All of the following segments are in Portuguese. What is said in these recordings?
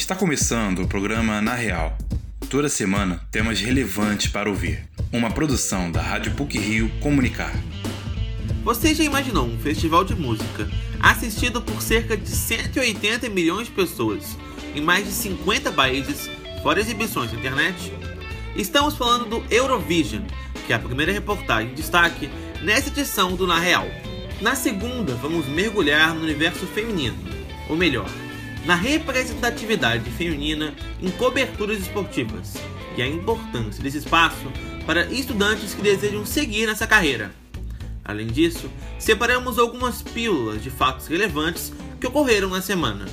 Está começando o programa Na Real. Toda semana temas relevantes para ouvir. Uma produção da Rádio PUC Rio Comunicar. Você já imaginou um festival de música assistido por cerca de 180 milhões de pessoas em mais de 50 países, fora exibições na internet? Estamos falando do Eurovision, que é a primeira reportagem em destaque nessa edição do Na Real. Na segunda, vamos mergulhar no universo feminino, ou melhor, na representatividade feminina em coberturas esportivas e a importância desse espaço para estudantes que desejam seguir nessa carreira. Além disso, separamos algumas pílulas de fatos relevantes que ocorreram na semana.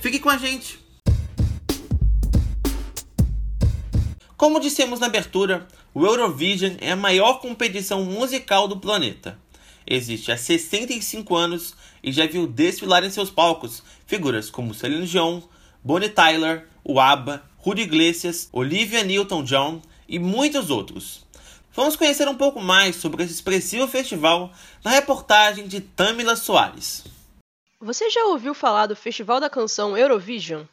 Fique com a gente! Como dissemos na abertura, o Eurovision é a maior competição musical do planeta existe há 65 anos e já viu desfilar em seus palcos figuras como Celine Dion, Bonnie Tyler, o ABBA, Rudy Iglesias, Olivia Newton-John e muitos outros. Vamos conhecer um pouco mais sobre esse expressivo festival na reportagem de Tamila Soares. Você já ouviu falar do Festival da Canção Eurovision?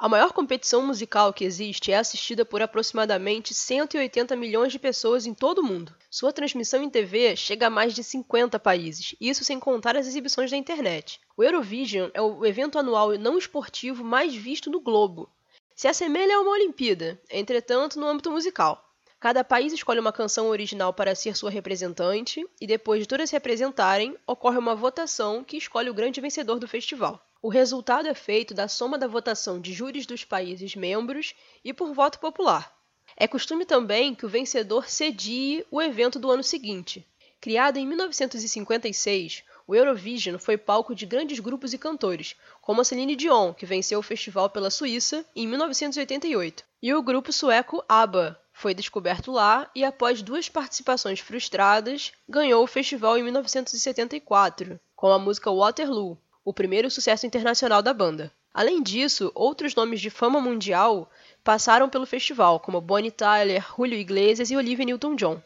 A maior competição musical que existe é assistida por aproximadamente 180 milhões de pessoas em todo o mundo. Sua transmissão em TV chega a mais de 50 países, isso sem contar as exibições da internet. O Eurovision é o evento anual não esportivo mais visto no globo. Se assemelha a uma Olimpíada, entretanto, no âmbito musical. Cada país escolhe uma canção original para ser sua representante, e depois de todas se representarem, ocorre uma votação que escolhe o grande vencedor do festival. O resultado é feito da soma da votação de júris dos países membros e por voto popular. É costume também que o vencedor cedie o evento do ano seguinte. Criado em 1956, o Eurovision foi palco de grandes grupos e cantores, como a Celine Dion, que venceu o festival pela Suíça em 1988, e o grupo sueco ABBA, foi descoberto lá e, após duas participações frustradas, ganhou o festival em 1974, com a música Waterloo, o primeiro sucesso internacional da banda. Além disso, outros nomes de fama mundial passaram pelo festival, como Bonnie Tyler, Julio Iglesias e Olivia Newton-John.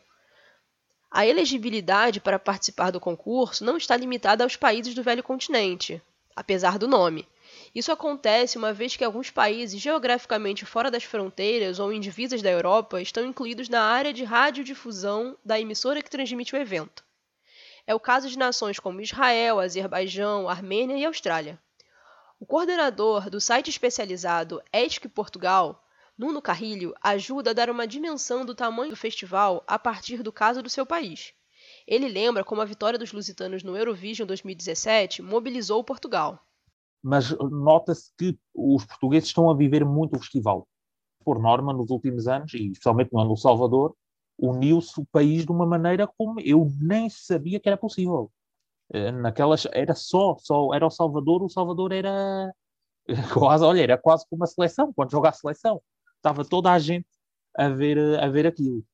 A elegibilidade para participar do concurso não está limitada aos países do velho continente, apesar do nome. Isso acontece uma vez que alguns países geograficamente fora das fronteiras ou em divisas da Europa estão incluídos na área de radiodifusão da emissora que transmite o evento. É o caso de nações como Israel, Azerbaijão, Armênia e Austrália. O coordenador do site especializado ESC Portugal, Nuno Carrilho, ajuda a dar uma dimensão do tamanho do festival a partir do caso do seu país. Ele lembra como a vitória dos lusitanos no Eurovision 2017 mobilizou Portugal. Mas nota-se que os portugueses estão a viver muito o festival. Por norma, nos últimos anos, e especialmente no ano do Salvador, uniu-se o país de uma maneira como eu nem sabia que era possível. Eh, naquelas era só, só era o Salvador, o Salvador era quase, olha, era quase como uma seleção, quando joga a seleção. Estava toda a gente a ver, a ver aquilo.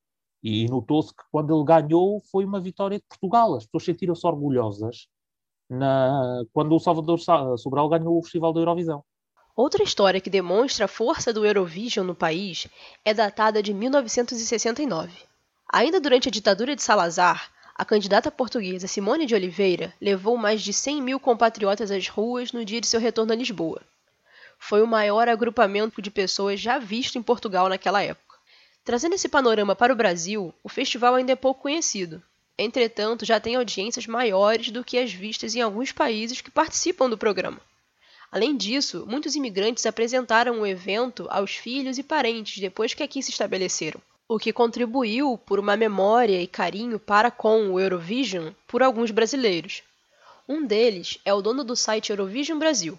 E notou-se que quando ele ganhou foi uma vitória de Portugal. As pessoas sentiram-se orgulhosas na, quando o Salvador Sobral ganhou o Festival da Eurovisão. Outra história que demonstra a força do Eurovision no país é datada de 1969. Ainda durante a ditadura de Salazar, a candidata portuguesa Simone de Oliveira levou mais de 100 mil compatriotas às ruas no dia de seu retorno a Lisboa. Foi o maior agrupamento de pessoas já visto em Portugal naquela época. Trazendo esse panorama para o Brasil, o festival ainda é pouco conhecido. Entretanto, já tem audiências maiores do que as vistas em alguns países que participam do programa. Além disso, muitos imigrantes apresentaram o evento aos filhos e parentes depois que aqui se estabeleceram o que contribuiu por uma memória e carinho para com o Eurovision por alguns brasileiros. Um deles é o dono do site Eurovision Brasil.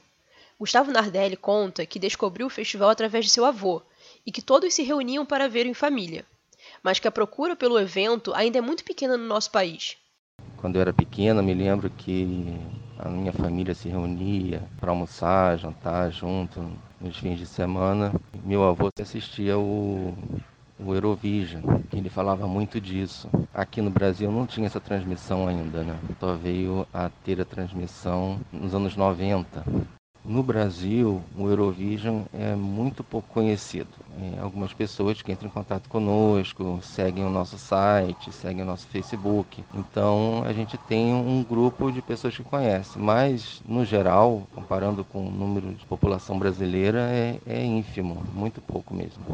Gustavo Nardelli conta que descobriu o festival através de seu avô e que todos se reuniam para ver em família, mas que a procura pelo evento ainda é muito pequena no nosso país. Quando eu era pequena, me lembro que a minha família se reunia para almoçar, jantar junto nos fins de semana. Meu avô assistia o o Eurovision, que ele falava muito disso. Aqui no Brasil não tinha essa transmissão ainda, né? Só veio a ter a transmissão nos anos 90. no Brasil, o Eurovision é muito pouco conhecido. É, algumas pessoas que entram em contato conosco, seguem o nosso site, seguem o nosso Facebook. Então, a gente tem um grupo de pessoas que conhecem. Mas, no geral, comparando com o número de população brasileira, é, é ínfimo, muito pouco mesmo.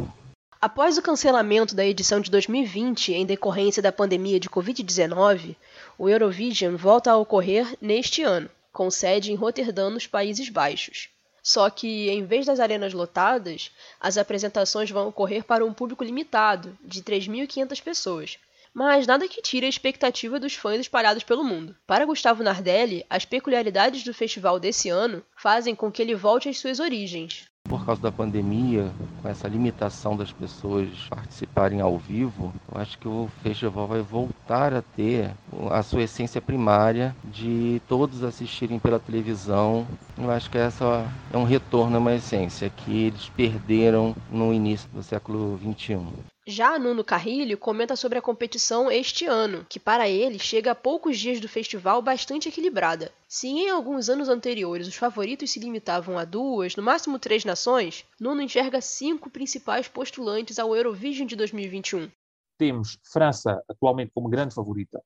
Após o cancelamento da edição de 2020 em decorrência da pandemia de Covid-19, o Eurovision volta a ocorrer neste ano com sede em Roterdã, nos Países Baixos. Só que, em vez das arenas lotadas, as apresentações vão ocorrer para um público limitado, de 3.500 pessoas. Mas nada que tire a expectativa dos fãs espalhados pelo mundo. Para Gustavo Nardelli, as peculiaridades do festival desse ano fazem com que ele volte às suas origens, por causa da pandemia, com essa limitação das pessoas participarem ao vivo, eu acho que o festival vai voltar a ter a sua essência primária de todos assistirem pela televisão. Eu acho que essa é um retorno a uma essência que eles perderam no início do século XXI. Já Nuno Carrilho comenta sobre a competição este ano, que para ele chega a poucos dias do festival bastante equilibrada. Se em alguns anos anteriores os favoritos se limitavam a duas, no máximo três nações, Nuno enxerga cinco principais postulantes ao Eurovision de 2021. Temos França atualmente como grande favorita,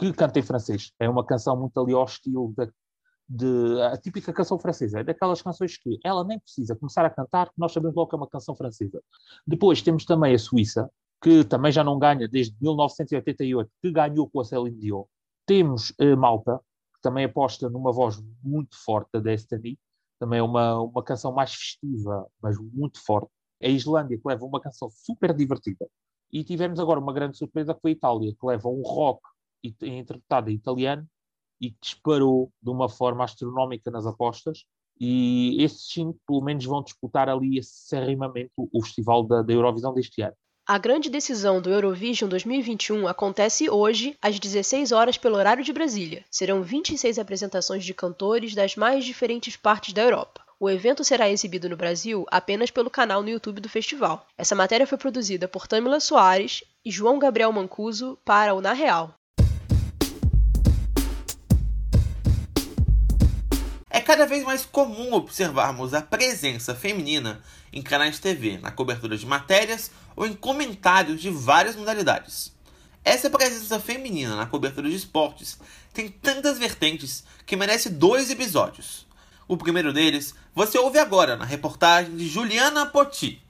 que canta em francês. É uma canção muito ali ao estilo da, de a típica canção francesa, é daquelas canções que ela nem precisa começar a cantar, nós sabemos logo que é uma canção francesa. Depois temos também a Suíça, que também já não ganha desde 1988, que ganhou com a Céline Dion. Temos a Malta, que também aposta numa voz muito forte da Destiny, também é uma, uma canção mais festiva, mas muito forte. A Islândia, que leva uma canção super divertida. E tivemos agora uma grande surpresa que foi a Itália, que leva um rock interpretado em italiano e disparou de uma forma astronómica nas apostas. E esses sim, pelo menos, vão disputar ali acerrimamente o festival da, da Eurovisão deste ano. A grande decisão do Eurovision 2021 acontece hoje, às 16 horas, pelo horário de Brasília. Serão 26 apresentações de cantores das mais diferentes partes da Europa. O evento será exibido no Brasil apenas pelo canal no YouTube do festival. Essa matéria foi produzida por Tamila Soares e João Gabriel Mancuso para o Na Real. Cada vez mais comum observarmos a presença feminina em canais de TV, na cobertura de matérias ou em comentários de várias modalidades. Essa presença feminina na cobertura de esportes tem tantas vertentes que merece dois episódios. O primeiro deles você ouve agora na reportagem de Juliana Poti.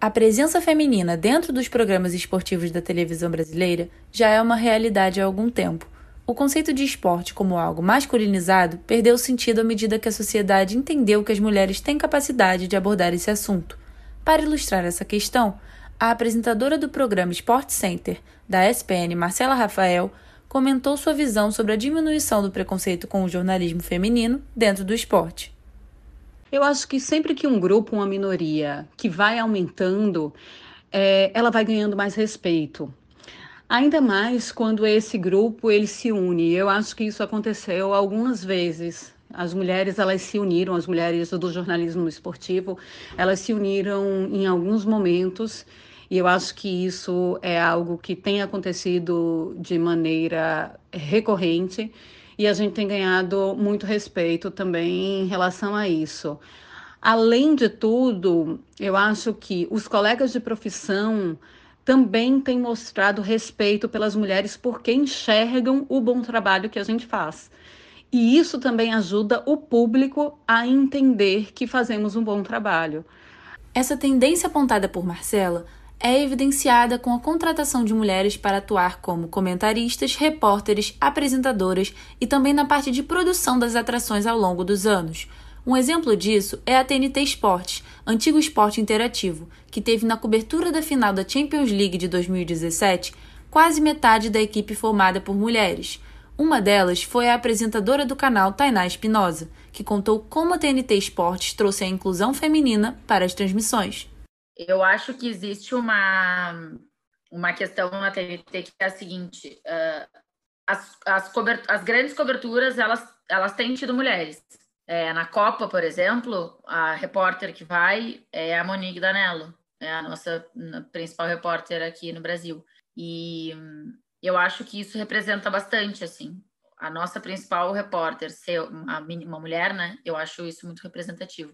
A presença feminina dentro dos programas esportivos da televisão brasileira já é uma realidade há algum tempo o conceito de esporte como algo masculinizado perdeu sentido à medida que a sociedade entendeu que as mulheres têm capacidade de abordar esse assunto. Para ilustrar essa questão, a apresentadora do programa Sport Center da SPN, Marcela Rafael, comentou sua visão sobre a diminuição do preconceito com o jornalismo feminino dentro do esporte. Eu acho que sempre que um grupo, uma minoria, que vai aumentando, é, ela vai ganhando mais respeito. Ainda mais quando esse grupo ele se une. Eu acho que isso aconteceu algumas vezes. As mulheres elas se uniram, as mulheres do jornalismo esportivo, elas se uniram em alguns momentos. E eu acho que isso é algo que tem acontecido de maneira recorrente e a gente tem ganhado muito respeito também em relação a isso. Além de tudo, eu acho que os colegas de profissão também tem mostrado respeito pelas mulheres porque enxergam o bom trabalho que a gente faz. E isso também ajuda o público a entender que fazemos um bom trabalho. Essa tendência apontada por Marcela é evidenciada com a contratação de mulheres para atuar como comentaristas, repórteres, apresentadoras e também na parte de produção das atrações ao longo dos anos. Um exemplo disso é a TNT Sports, antigo esporte interativo, que teve na cobertura da final da Champions League de 2017 quase metade da equipe formada por mulheres. Uma delas foi a apresentadora do canal Tainá Espinosa, que contou como a TNT Sports trouxe a inclusão feminina para as transmissões. Eu acho que existe uma, uma questão na TNT que é a seguinte: uh, as, as, as grandes coberturas elas, elas têm tido mulheres. É, na Copa, por exemplo, a repórter que vai é a Monique Danello, é a nossa principal repórter aqui no Brasil. E eu acho que isso representa bastante, assim. a nossa principal repórter ser uma, uma mulher, né? Eu acho isso muito representativo.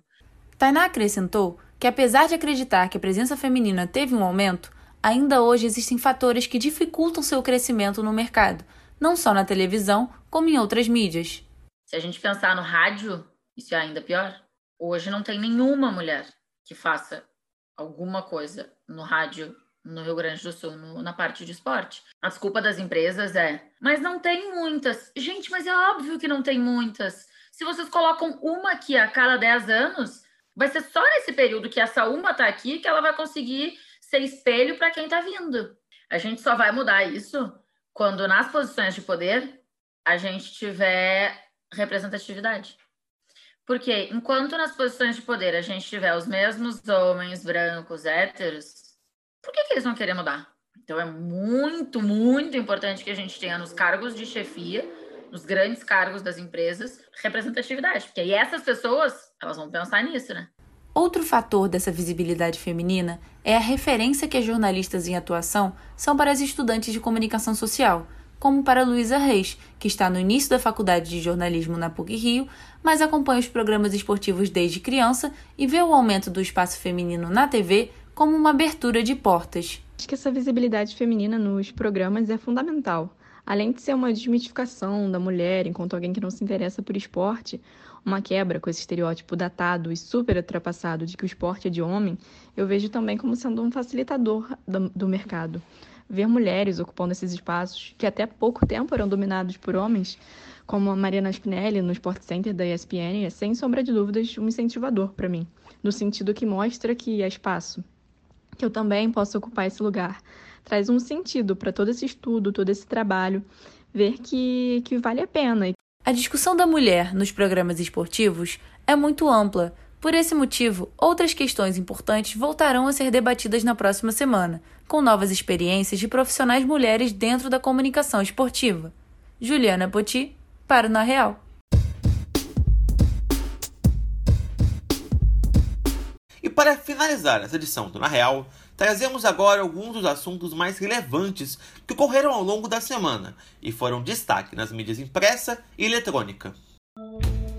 Tainá acrescentou que, apesar de acreditar que a presença feminina teve um aumento, ainda hoje existem fatores que dificultam seu crescimento no mercado, não só na televisão, como em outras mídias. Se a gente pensar no rádio, isso é ainda pior. Hoje não tem nenhuma mulher que faça alguma coisa no rádio no Rio Grande do Sul, no, na parte de esporte. A desculpa das empresas é, mas não tem muitas. Gente, mas é óbvio que não tem muitas. Se vocês colocam uma aqui a cada 10 anos, vai ser só nesse período que essa uma está aqui que ela vai conseguir ser espelho para quem está vindo. A gente só vai mudar isso quando nas posições de poder a gente tiver representatividade. Porque enquanto nas posições de poder a gente tiver os mesmos homens brancos héteros, por que, que eles vão querer mudar? Então é muito, muito importante que a gente tenha nos cargos de chefia, nos grandes cargos das empresas, representatividade, porque aí essas pessoas, elas vão pensar nisso, né? Outro fator dessa visibilidade feminina é a referência que as jornalistas em atuação são para as estudantes de comunicação social, como para Luísa Reis, que está no início da faculdade de jornalismo na PUC Rio, mas acompanha os programas esportivos desde criança e vê o aumento do espaço feminino na TV como uma abertura de portas. Acho que essa visibilidade feminina nos programas é fundamental. Além de ser uma desmitificação da mulher enquanto alguém que não se interessa por esporte, uma quebra com esse estereótipo datado e super ultrapassado de que o esporte é de homem, eu vejo também como sendo um facilitador do mercado. Ver mulheres ocupando esses espaços que até pouco tempo eram dominados por homens, como a Mariana Spinelli no Sport Center da ESPN, é sem sombra de dúvidas um incentivador para mim, no sentido que mostra que há espaço, que eu também possa ocupar esse lugar. Traz um sentido para todo esse estudo, todo esse trabalho, ver que, que vale a pena. A discussão da mulher nos programas esportivos é muito ampla. Por esse motivo, outras questões importantes voltarão a ser debatidas na próxima semana, com novas experiências de profissionais mulheres dentro da comunicação esportiva. Juliana Poti, para o Na Real. E para finalizar essa edição do Na Real, trazemos agora alguns dos assuntos mais relevantes que ocorreram ao longo da semana e foram destaque nas mídias impressa e eletrônica.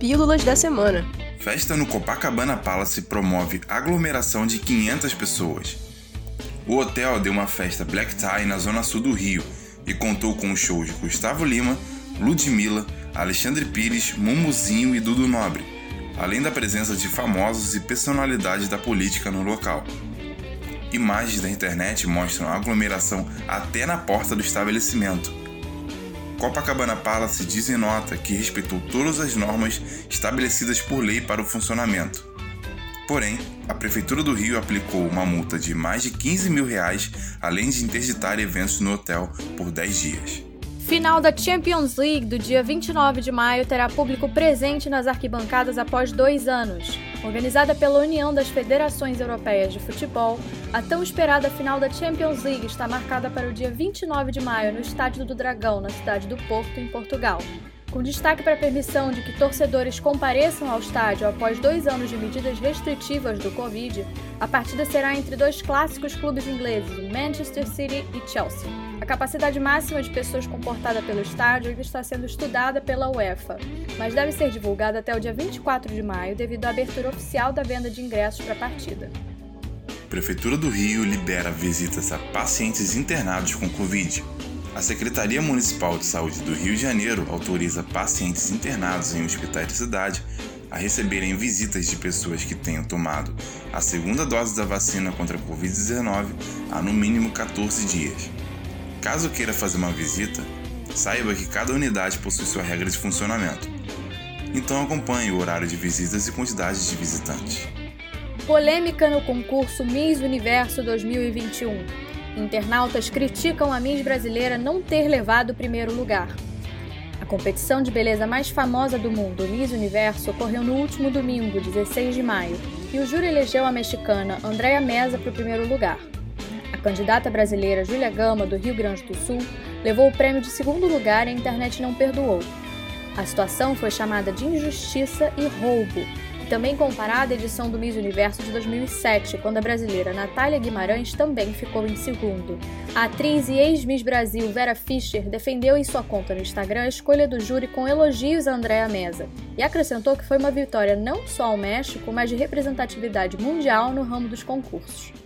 Pílulas da semana. Festa no Copacabana Palace promove aglomeração de 500 pessoas. O hotel deu uma festa black tie na zona sul do Rio e contou com shows de Gustavo Lima, Ludmilla, Alexandre Pires, Mumuzinho e Dudu Nobre além da presença de famosos e personalidades da política no local. Imagens da internet mostram a aglomeração até na porta do estabelecimento. Copacabana Palace diz em nota que respeitou todas as normas estabelecidas por lei para o funcionamento. Porém, a Prefeitura do Rio aplicou uma multa de mais de 15 mil reais, além de interditar eventos no hotel por 10 dias. Final da Champions League do dia 29 de maio terá público presente nas arquibancadas após dois anos. Organizada pela União das Federações Europeias de Futebol, a tão esperada final da Champions League está marcada para o dia 29 de maio no Estádio do Dragão, na cidade do Porto, em Portugal. Com destaque para a permissão de que torcedores compareçam ao estádio após dois anos de medidas restritivas do Covid, a partida será entre dois clássicos clubes ingleses, Manchester City e Chelsea. A capacidade máxima de pessoas comportada pelo estádio está sendo estudada pela UEFA, mas deve ser divulgada até o dia 24 de maio devido à abertura oficial da venda de ingressos para a partida. Prefeitura do Rio libera visitas a pacientes internados com Covid. A Secretaria Municipal de Saúde do Rio de Janeiro autoriza pacientes internados em hospitais da cidade a receberem visitas de pessoas que tenham tomado a segunda dose da vacina contra a Covid-19 há no mínimo 14 dias. Caso queira fazer uma visita, saiba que cada unidade possui sua regra de funcionamento. Então acompanhe o horário de visitas e quantidade de visitantes. Polêmica no concurso Miss Universo 2021. Internautas criticam a Miss brasileira não ter levado o primeiro lugar. A competição de beleza mais famosa do mundo, Miss Universo, ocorreu no último domingo, 16 de maio, e o júri elegeu a mexicana Andréa Mesa para o primeiro lugar. Candidata brasileira Júlia Gama, do Rio Grande do Sul, levou o prêmio de segundo lugar e a internet não perdoou. A situação foi chamada de injustiça e roubo também comparada à edição do Miss Universo de 2007, quando a brasileira Natália Guimarães também ficou em segundo. A atriz e ex-Miss Brasil Vera Fischer defendeu em sua conta no Instagram a escolha do júri com elogios a Andréa Mesa e acrescentou que foi uma vitória não só ao México, mas de representatividade mundial no ramo dos concursos.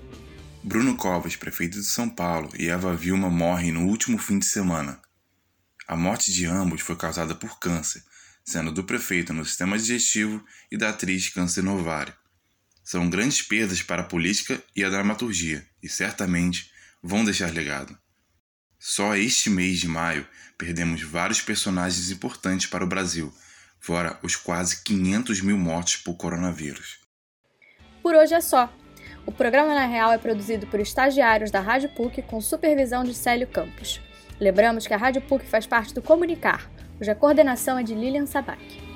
Bruno Covas, prefeito de São Paulo, e Eva Vilma morrem no último fim de semana. A morte de ambos foi causada por câncer, sendo do prefeito no sistema digestivo e da atriz câncer no ovário. São grandes perdas para a política e a dramaturgia, e certamente vão deixar legado. Só este mês de maio perdemos vários personagens importantes para o Brasil, fora os quase 500 mil mortes por coronavírus. Por hoje é só. O programa Na Real é produzido por estagiários da Rádio PUC com supervisão de Célio Campos. Lembramos que a Rádio PUC faz parte do Comunicar, cuja coordenação é de Lilian Sabac.